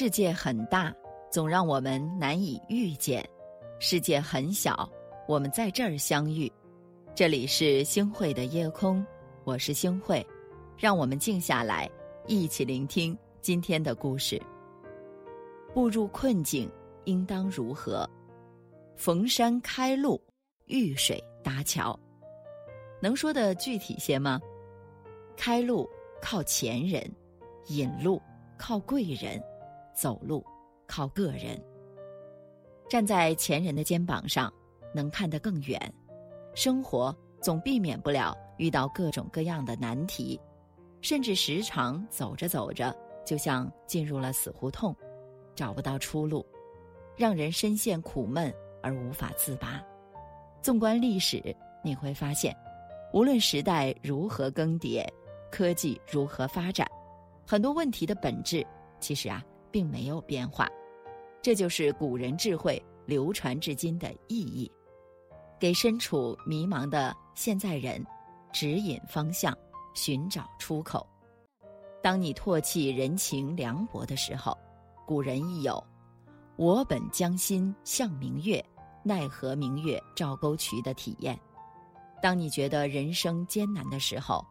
世界很大，总让我们难以遇见；世界很小，我们在这儿相遇。这里是星汇的夜空，我是星汇，让我们静下来，一起聆听今天的故事。步入困境，应当如何？逢山开路，遇水搭桥。能说的具体些吗？开路靠前人，引路靠贵人。走路靠个人，站在前人的肩膀上，能看得更远。生活总避免不了遇到各种各样的难题，甚至时常走着走着，就像进入了死胡同，找不到出路，让人深陷苦闷而无法自拔。纵观历史，你会发现，无论时代如何更迭，科技如何发展，很多问题的本质，其实啊。并没有变化，这就是古人智慧流传至今的意义，给身处迷茫的现在人指引方向，寻找出口。当你唾弃人情凉薄的时候，古人亦有“我本将心向明月，奈何明月照沟渠”的体验。当你觉得人生艰难的时候，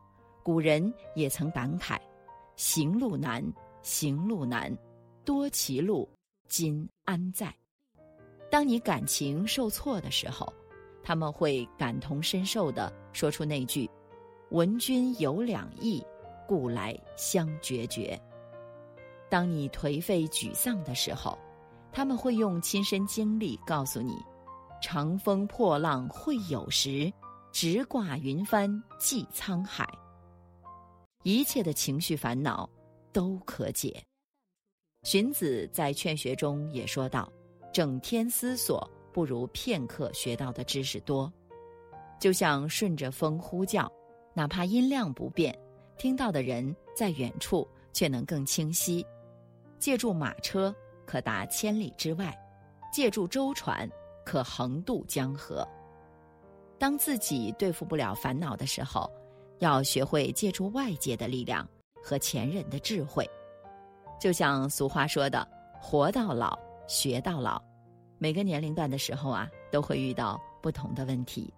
古人也曾感慨：“行路难，行路难。”多歧路，今安在？当你感情受挫的时候，他们会感同身受的说出那句：“闻君有两意，故来相决绝。”当你颓废沮丧的时候，他们会用亲身经历告诉你：“长风破浪会有时，直挂云帆济沧海。”一切的情绪烦恼都可解。荀子在《劝学》中也说道：“整天思索，不如片刻学到的知识多。就像顺着风呼叫，哪怕音量不变，听到的人在远处却能更清晰。借助马车可达千里之外，借助舟船可横渡江河。当自己对付不了烦恼的时候，要学会借助外界的力量和前人的智慧。”就像俗话说的“活到老，学到老”，每个年龄段的时候啊，都会遇到不同的问题。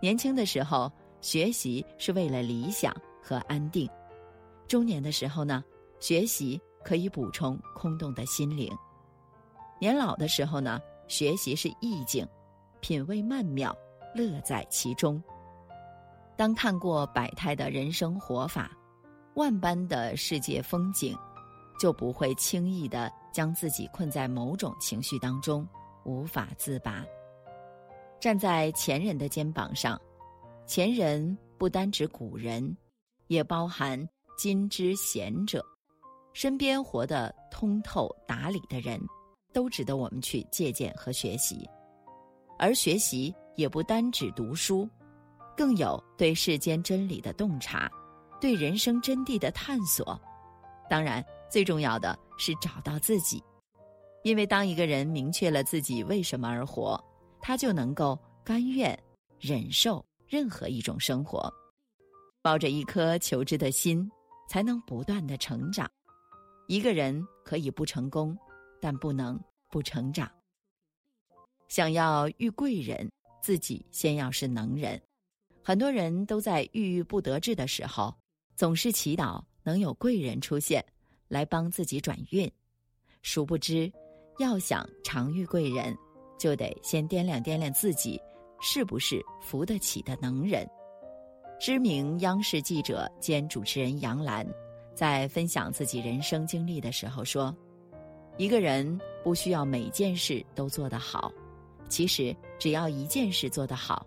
年轻的时候，学习是为了理想和安定；中年的时候呢，学习可以补充空洞的心灵；年老的时候呢，学习是意境，品味曼妙，乐在其中。当看过百态的人生活法，万般的世界风景。就不会轻易的将自己困在某种情绪当中，无法自拔。站在前人的肩膀上，前人不单指古人，也包含今之贤者，身边活得通透达理的人，都值得我们去借鉴和学习。而学习也不单指读书，更有对世间真理的洞察，对人生真谛的探索。当然。最重要的是找到自己，因为当一个人明确了自己为什么而活，他就能够甘愿忍受任何一种生活，抱着一颗求知的心，才能不断的成长。一个人可以不成功，但不能不成长。想要遇贵人，自己先要是能人。很多人都在郁郁不得志的时候，总是祈祷能有贵人出现。来帮自己转运，殊不知，要想常遇贵人，就得先掂量掂量自己是不是扶得起的能人。知名央视记者兼主持人杨澜，在分享自己人生经历的时候说：“一个人不需要每件事都做得好，其实只要一件事做得好，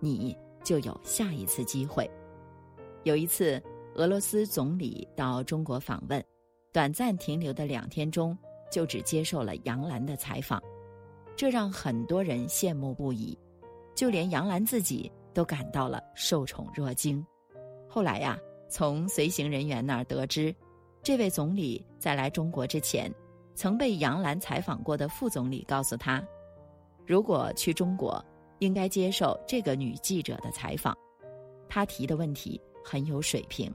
你就有下一次机会。”有一次，俄罗斯总理到中国访问。短暂停留的两天中，就只接受了杨澜的采访，这让很多人羡慕不已，就连杨澜自己都感到了受宠若惊。后来呀，从随行人员那儿得知，这位总理在来中国之前，曾被杨澜采访过的副总理告诉他，如果去中国，应该接受这个女记者的采访，她提的问题很有水平。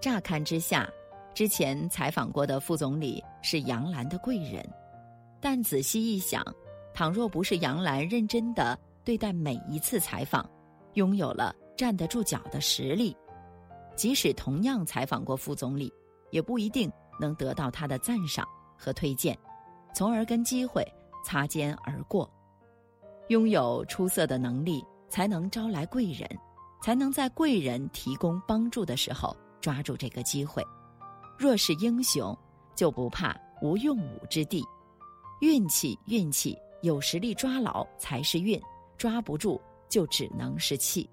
乍看之下。之前采访过的副总理是杨澜的贵人，但仔细一想，倘若不是杨澜认真的对待每一次采访，拥有了站得住脚的实力，即使同样采访过副总理，也不一定能得到他的赞赏和推荐，从而跟机会擦肩而过。拥有出色的能力，才能招来贵人，才能在贵人提供帮助的时候抓住这个机会。若是英雄，就不怕无用武之地。运气，运气，有实力抓牢才是运，抓不住就只能是气。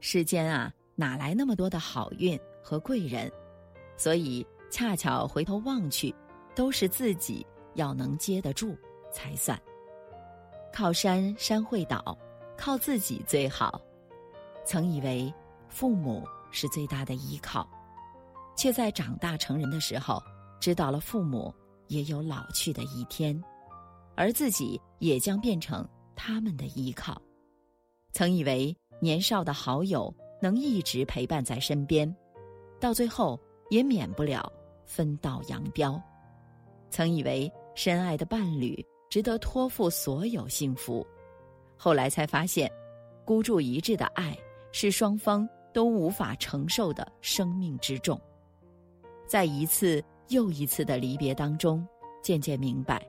世间啊，哪来那么多的好运和贵人？所以，恰巧回头望去，都是自己要能接得住才算。靠山山会倒，靠自己最好。曾以为父母是最大的依靠，却在长大成人的时候，知道了父母也有老去的一天，而自己也将变成他们的依靠。曾以为年少的好友能一直陪伴在身边，到最后也免不了分道扬镳。曾以为深爱的伴侣。值得托付所有幸福，后来才发现，孤注一掷的爱是双方都无法承受的生命之重。在一次又一次的离别当中，渐渐明白，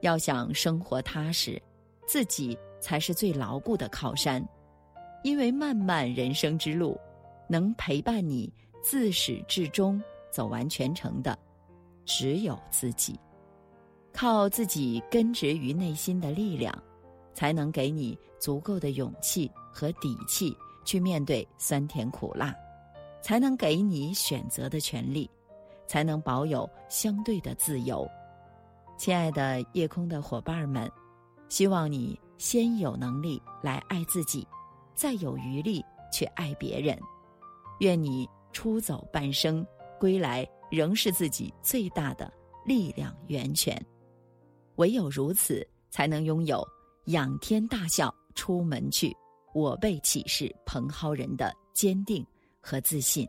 要想生活踏实，自己才是最牢固的靠山。因为漫漫人生之路，能陪伴你自始至终走完全程的，只有自己。靠自己根植于内心的力量，才能给你足够的勇气和底气去面对酸甜苦辣，才能给你选择的权利，才能保有相对的自由。亲爱的夜空的伙伴们，希望你先有能力来爱自己，再有余力去爱别人。愿你出走半生，归来仍是自己最大的力量源泉。唯有如此，才能拥有仰天大笑出门去，我辈岂是蓬蒿人的坚定和自信。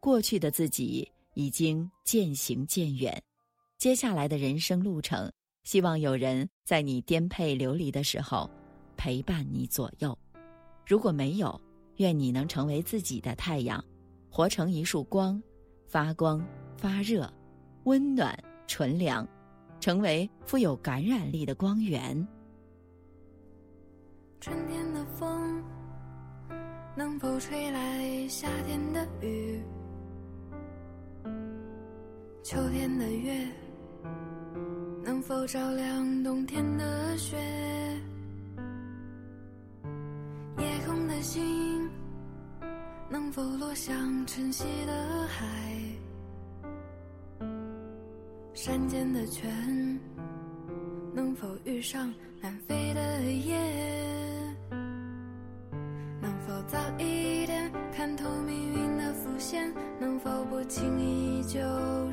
过去的自己已经渐行渐远，接下来的人生路程，希望有人在你颠沛流离的时候陪伴你左右。如果没有，愿你能成为自己的太阳，活成一束光，发光发热，温暖纯良。成为富有感染力的光源。春天的风能否吹来夏天的雨？秋天的月能否照亮冬天的雪？夜空的星能否落向晨曦的海？山间的泉，能否遇上南飞的雁？能否早一点看透命运的伏线？能否不轻易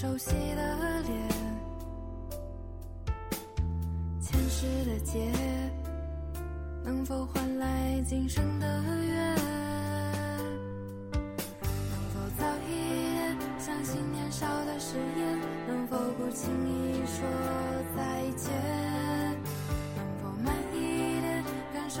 熟悉的脸？前世的劫。能否换来今生的缘？能否早一点相信年少的誓言？能否不轻易说再见？能否慢一点感受